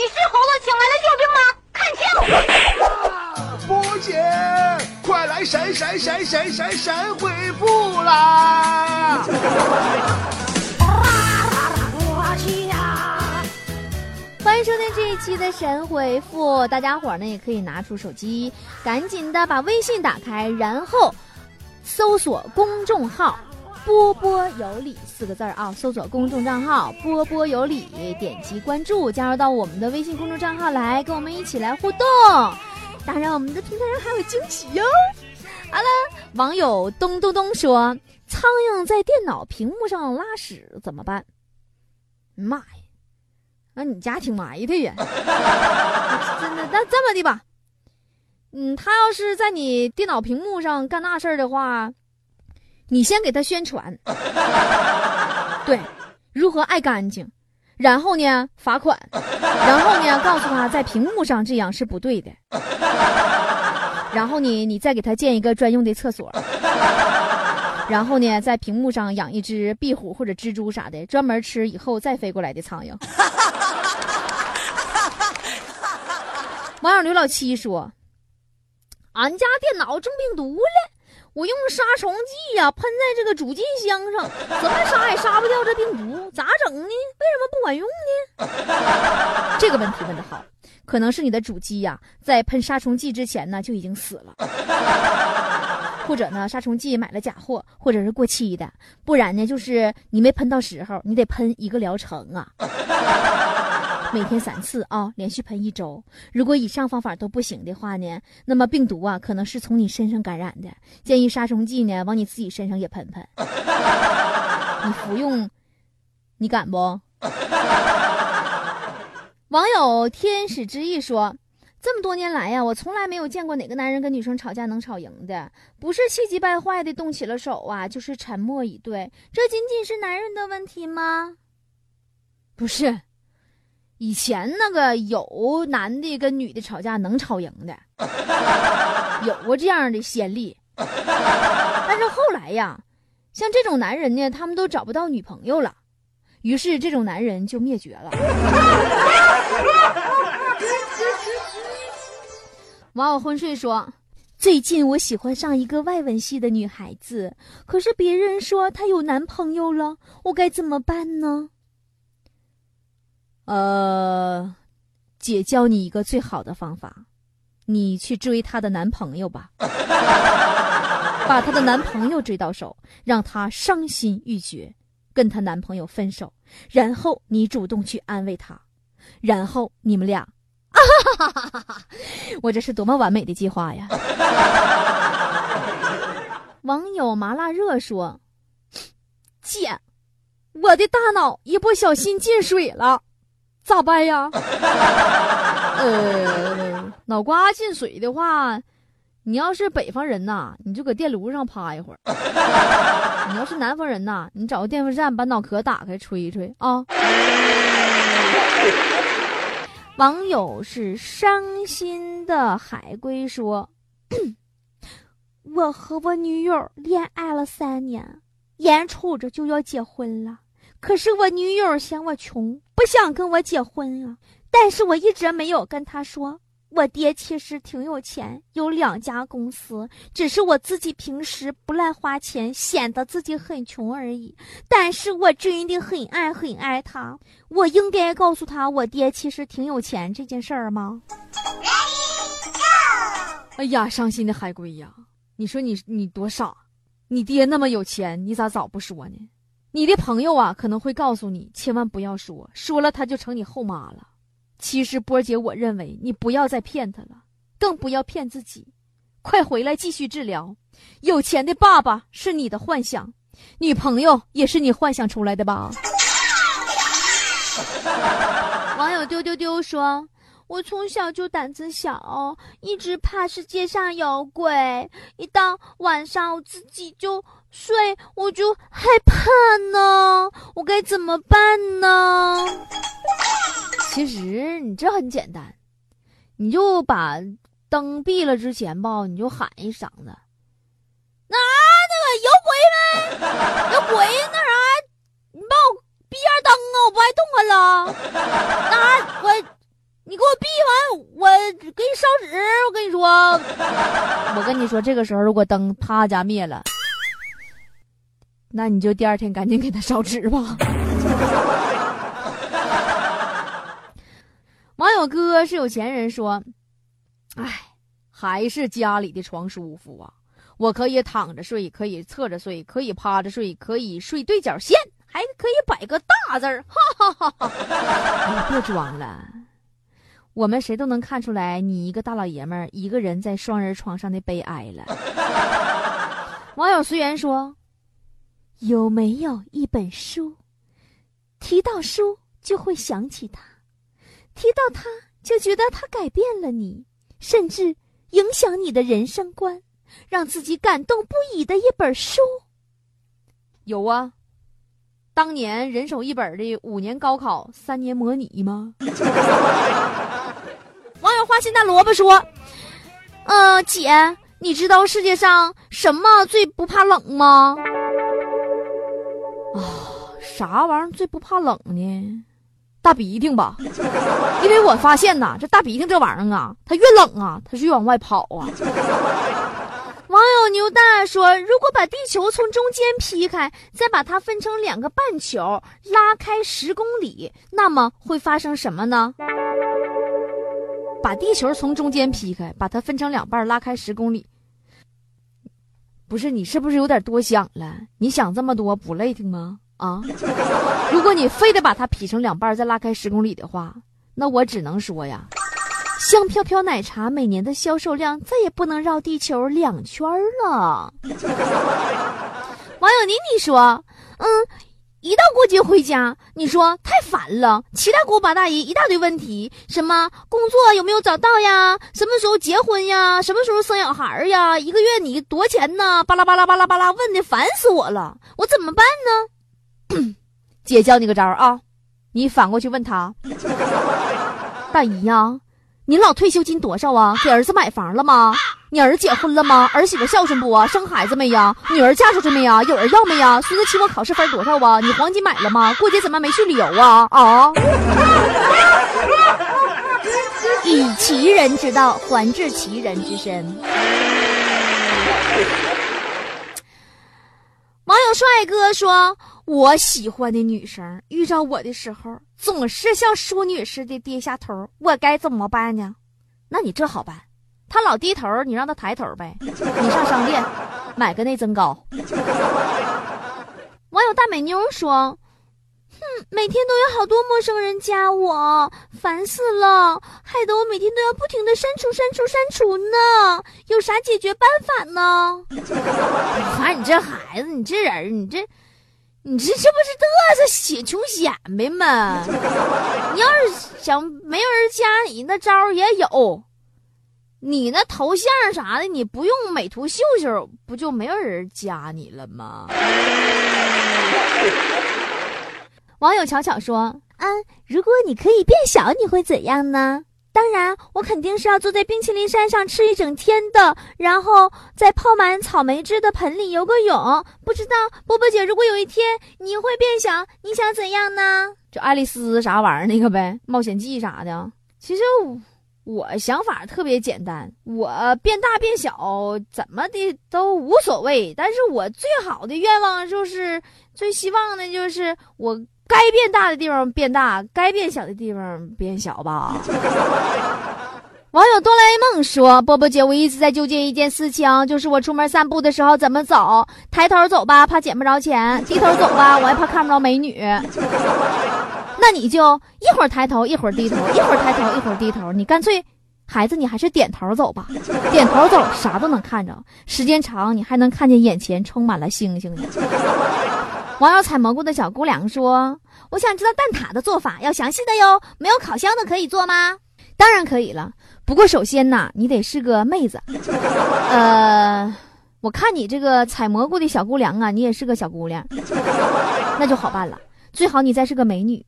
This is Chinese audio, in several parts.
你是猴子请来的救兵吗？看清！波姐，快来闪闪闪闪闪闪回复啦！欢迎收听这一期的神回复，大家伙儿呢也可以拿出手机，赶紧的把微信打开，然后搜索公众号。波波有理四个字儿啊，搜索公众账号“波波有理”，点击关注，加入到我们的微信公众账号来，跟我们一起来互动。当然，我们的平台上还有惊喜哟。好了，网友咚咚咚说：“苍蝇在电脑屏幕上拉屎怎么办？”妈呀，那你家挺埋汰呀！真的，那这么的吧，嗯，他要是在你电脑屏幕上干那事儿的话。你先给他宣传，对，如何爱干净，然后呢罚款，然后呢告诉他在屏幕上这样是不对的，然后呢你再给他建一个专用的厕所，然后呢在屏幕上养一只壁虎或者蜘蛛啥的，专门吃以后再飞过来的苍蝇。网友刘老七说：“俺家电脑中病毒了。”我用杀虫剂呀，喷在这个主机箱上，怎么杀也杀不掉这病毒，咋整呢？为什么不管用呢？这个问题问的好，可能是你的主机呀，在喷杀虫剂之前呢就已经死了，或者呢杀虫剂买了假货，或者是过期的，不然呢就是你没喷到时候，你得喷一个疗程啊。每天三次啊，连续喷一周。如果以上方法都不行的话呢，那么病毒啊可能是从你身上感染的。建议杀虫剂呢往你自己身上也喷喷。你服用，你敢不？网友天使之翼说：这么多年来呀，我从来没有见过哪个男人跟女生吵架能吵赢的，不是气急败坏的动起了手啊，就是沉默以对。这仅仅是男人的问题吗？不是。以前那个有男的跟女的吵架能吵赢的，有过这样的先例。但是后来呀，像这种男人呢，他们都找不到女朋友了，于是这种男人就灭绝了。网友昏睡说：“最近我喜欢上一个外文系的女孩子，可是别人说她有男朋友了，我该怎么办呢？”呃，姐教你一个最好的方法，你去追她的男朋友吧，把她的男朋友追到手，让她伤心欲绝，跟她男朋友分手，然后你主动去安慰她，然后你们俩，哈哈哈哈我这是多么完美的计划呀！网友麻辣热说：“姐，我的大脑一不小心进水了。”咋办呀？呃，脑瓜进水的话，你要是北方人呐，你就搁电炉上趴一会儿；你要是南方人呐，你找个电风扇把脑壳打开吹一吹啊。网友是伤心的海龟说：“我和我女友恋爱了三年，眼瞅着就要结婚了。”可是我女友嫌我穷，不想跟我结婚啊。但是我一直没有跟她说，我爹其实挺有钱，有两家公司，只是我自己平时不乱花钱，显得自己很穷而已。但是我真的很爱很爱他，我应该告诉他我爹其实挺有钱这件事儿吗？哎呀，伤心的海龟呀！你说你你多傻，你爹那么有钱，你咋早不说呢？你的朋友啊，可能会告诉你，千万不要说，说了他就成你后妈了。其实波姐，我认为你不要再骗他了，更不要骗自己。快回来继续治疗。有钱的爸爸是你的幻想，女朋友也是你幻想出来的吧？网友丢丢丢说。我从小就胆子小，一直怕世界上有鬼。一到晚上，我自己就睡，我就害怕呢。我该怎么办呢？其实你这很简单，你就把灯闭了之前吧，你就喊一嗓子：“哪那个有鬼没？有鬼那啥？你帮我闭下灯啊！我不爱动弹了。哪我。”纸。我跟你说，我跟你说，这个时候如果灯啪家灭了，那你就第二天赶紧给他烧纸吧。网友哥是有钱人说：“哎，还是家里的床舒服啊！我可以躺着睡，可以侧着睡，可以趴着睡，可以睡对角线，还可以摆个大字儿。”哈哈哈哈！别装了，我们谁都能看出来，你一个大老爷们儿一个人在双人床上的悲哀了。网友随缘说：“有没有一本书，提到书就会想起他？”提到他，就觉得他改变了你，甚至影响你的人生观，让自己感动不已的一本书。有啊，当年人手一本的五年高考三年模拟吗？网友花心大萝卜说：“呃，姐，你知道世界上什么最不怕冷吗？”啊，啥玩意儿最不怕冷呢？大鼻涕吧，因为我发现呐，这大鼻涕这玩意儿啊，它越冷啊，它是越往外跑啊。网友牛大说：“如果把地球从中间劈开，再把它分成两个半球，拉开十公里，那么会发生什么呢？”把地球从中间劈开，把它分成两半，拉开十公里，不是你是不是有点多想了？你想这么多不累挺吗？啊！如果你非得把它劈成两半，再拉开十公里的话，那我只能说呀，香飘飘奶茶每年的销售量再也不能绕地球两圈了。网友妮妮说：“嗯，一到过节回家，你说太烦了，七大姑八大姨一大堆问题，什么工作有没有找到呀？什么时候结婚呀？什么时候生小孩呀？一个月你多钱呢？巴拉巴拉巴拉巴拉，问的烦死我了，我怎么办呢？” 姐教你个招啊，你反过去问他，大姨呀，您老退休金多少啊？给儿子买房了吗？你儿子结婚了吗？儿媳妇孝顺不啊？生孩子没呀？女儿嫁出去没呀？有人要没呀？孙子期末考试分多少啊？你黄金买了吗？过节怎么没去旅游啊？啊！以其人之道还治其人之身。网友帅哥说。我喜欢的女生遇到我的时候，总是像淑女似的低下头，我该怎么办呢？那你这好办，她老低头，你让她抬头呗。你上商店买个内增高。网友大美妞说：“哼，每天都有好多陌生人加我，烦死了，害得我每天都要不停的删除、删除、删除呢。有啥解决办法呢？”看你这孩子，你这人，你这。你这这不是嘚瑟显穷显摆吗？你要是想没有人加你，那招也有。你那头像啥的，你不用美图秀秀，不就没有人加你了吗？网友巧巧说：“啊，如果你可以变小，你会怎样呢？”当然，我肯定是要坐在冰淇淋山上吃一整天的，然后在泡满草莓汁的盆里游个泳。不知道波波姐，如果有一天你会变小，你想怎样呢？就爱丽丝啥玩意儿那个呗，冒险记啥的。其实我想法特别简单，我变大变小怎么的都无所谓。但是我最好的愿望就是，最希望的就是我。该变大的地方变大，该变小的地方变小吧。网友哆啦 A 梦说：“波波姐，我一直在纠结一件事情，就是我出门散步的时候怎么走？抬头走吧，怕捡不着钱；低头走吧，我还怕看不着美女。那你就一会儿抬头，一会儿低头，一会儿抬头，一会儿低头。你干脆，孩子，你还是点头走吧。点头走，啥都能看着，时间长，你还能看见眼前充满了星星呢。”网友采蘑菇的小姑娘说：“我想知道蛋挞的做法，要详细的哟。没有烤箱的可以做吗？当然可以了。不过首先呐，你得是个妹子。呃，我看你这个采蘑菇的小姑娘啊，你也是个小姑娘，那就好办了。最好你再是个美女。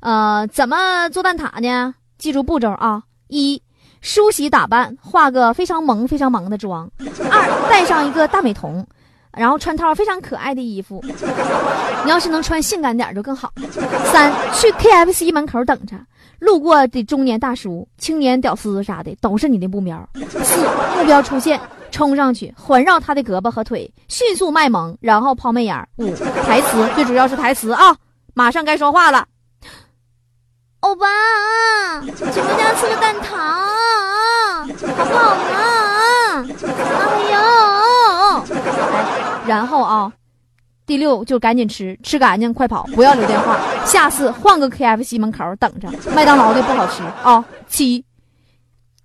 呃，怎么做蛋挞呢？记住步骤啊：一，梳洗打扮，化个非常萌、非常萌的妆；二，带上一个大美瞳。”然后穿套非常可爱的衣服。你要是能穿性感点就更好。三，去 KFC 门口等着，路过的中年大叔、青年屌丝啥的都是你的目标。四，目标出现，冲上去环绕他的胳膊和腿，迅速卖萌，然后抛媚眼。五，台词最主要是台词啊，马上该说话了。欧巴，请我家吃个蛋挞，好不好呢？哎呦，然后啊，第六就赶紧吃，吃干净快跑，不要留电话。下次换个 KFC 门口等着，麦当劳的不好吃啊。七，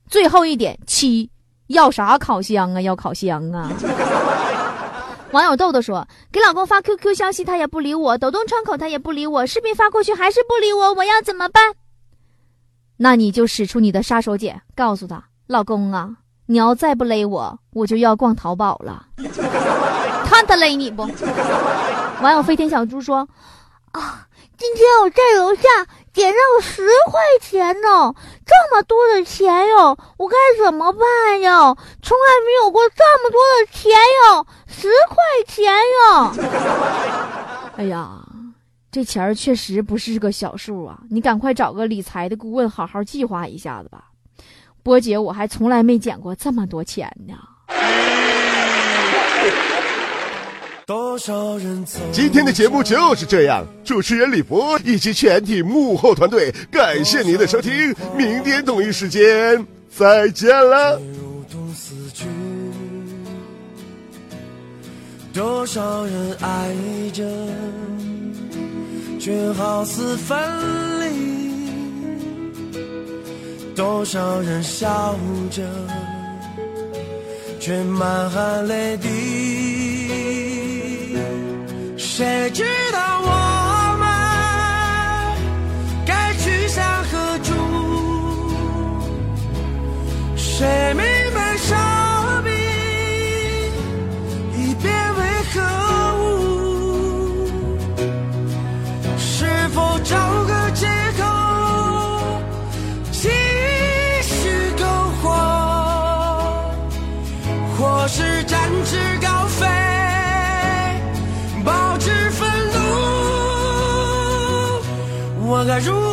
最后一点七，要啥烤箱啊？要烤箱啊！网友豆豆说：“给老公发 QQ 消息，他也不理我；抖动窗口，他也不理我；视频发过去，还是不理我。我要怎么办？那你就使出你的杀手锏，告诉他：老公啊，你要再不勒我，我就要逛淘宝了。看他勒你不？”网友飞天小猪说：“啊，今天我在楼下捡到十块钱呢，这么多的钱哟，我该怎么办呀？从来没有过这么多的钱哟。”十块钱哟！哎呀，这钱儿确实不是个小数啊！你赶快找个理财的顾问，好好计划一下子吧。波姐，我还从来没捡过这么多钱呢。今天的节目就是这样，主持人李博以及全体幕后团队，感谢您的收听，明天同一时间再见了。多少人爱着，却好似分离；多少人笑着，却满含泪滴。谁知道我们该去向何处？谁明？该如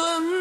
春。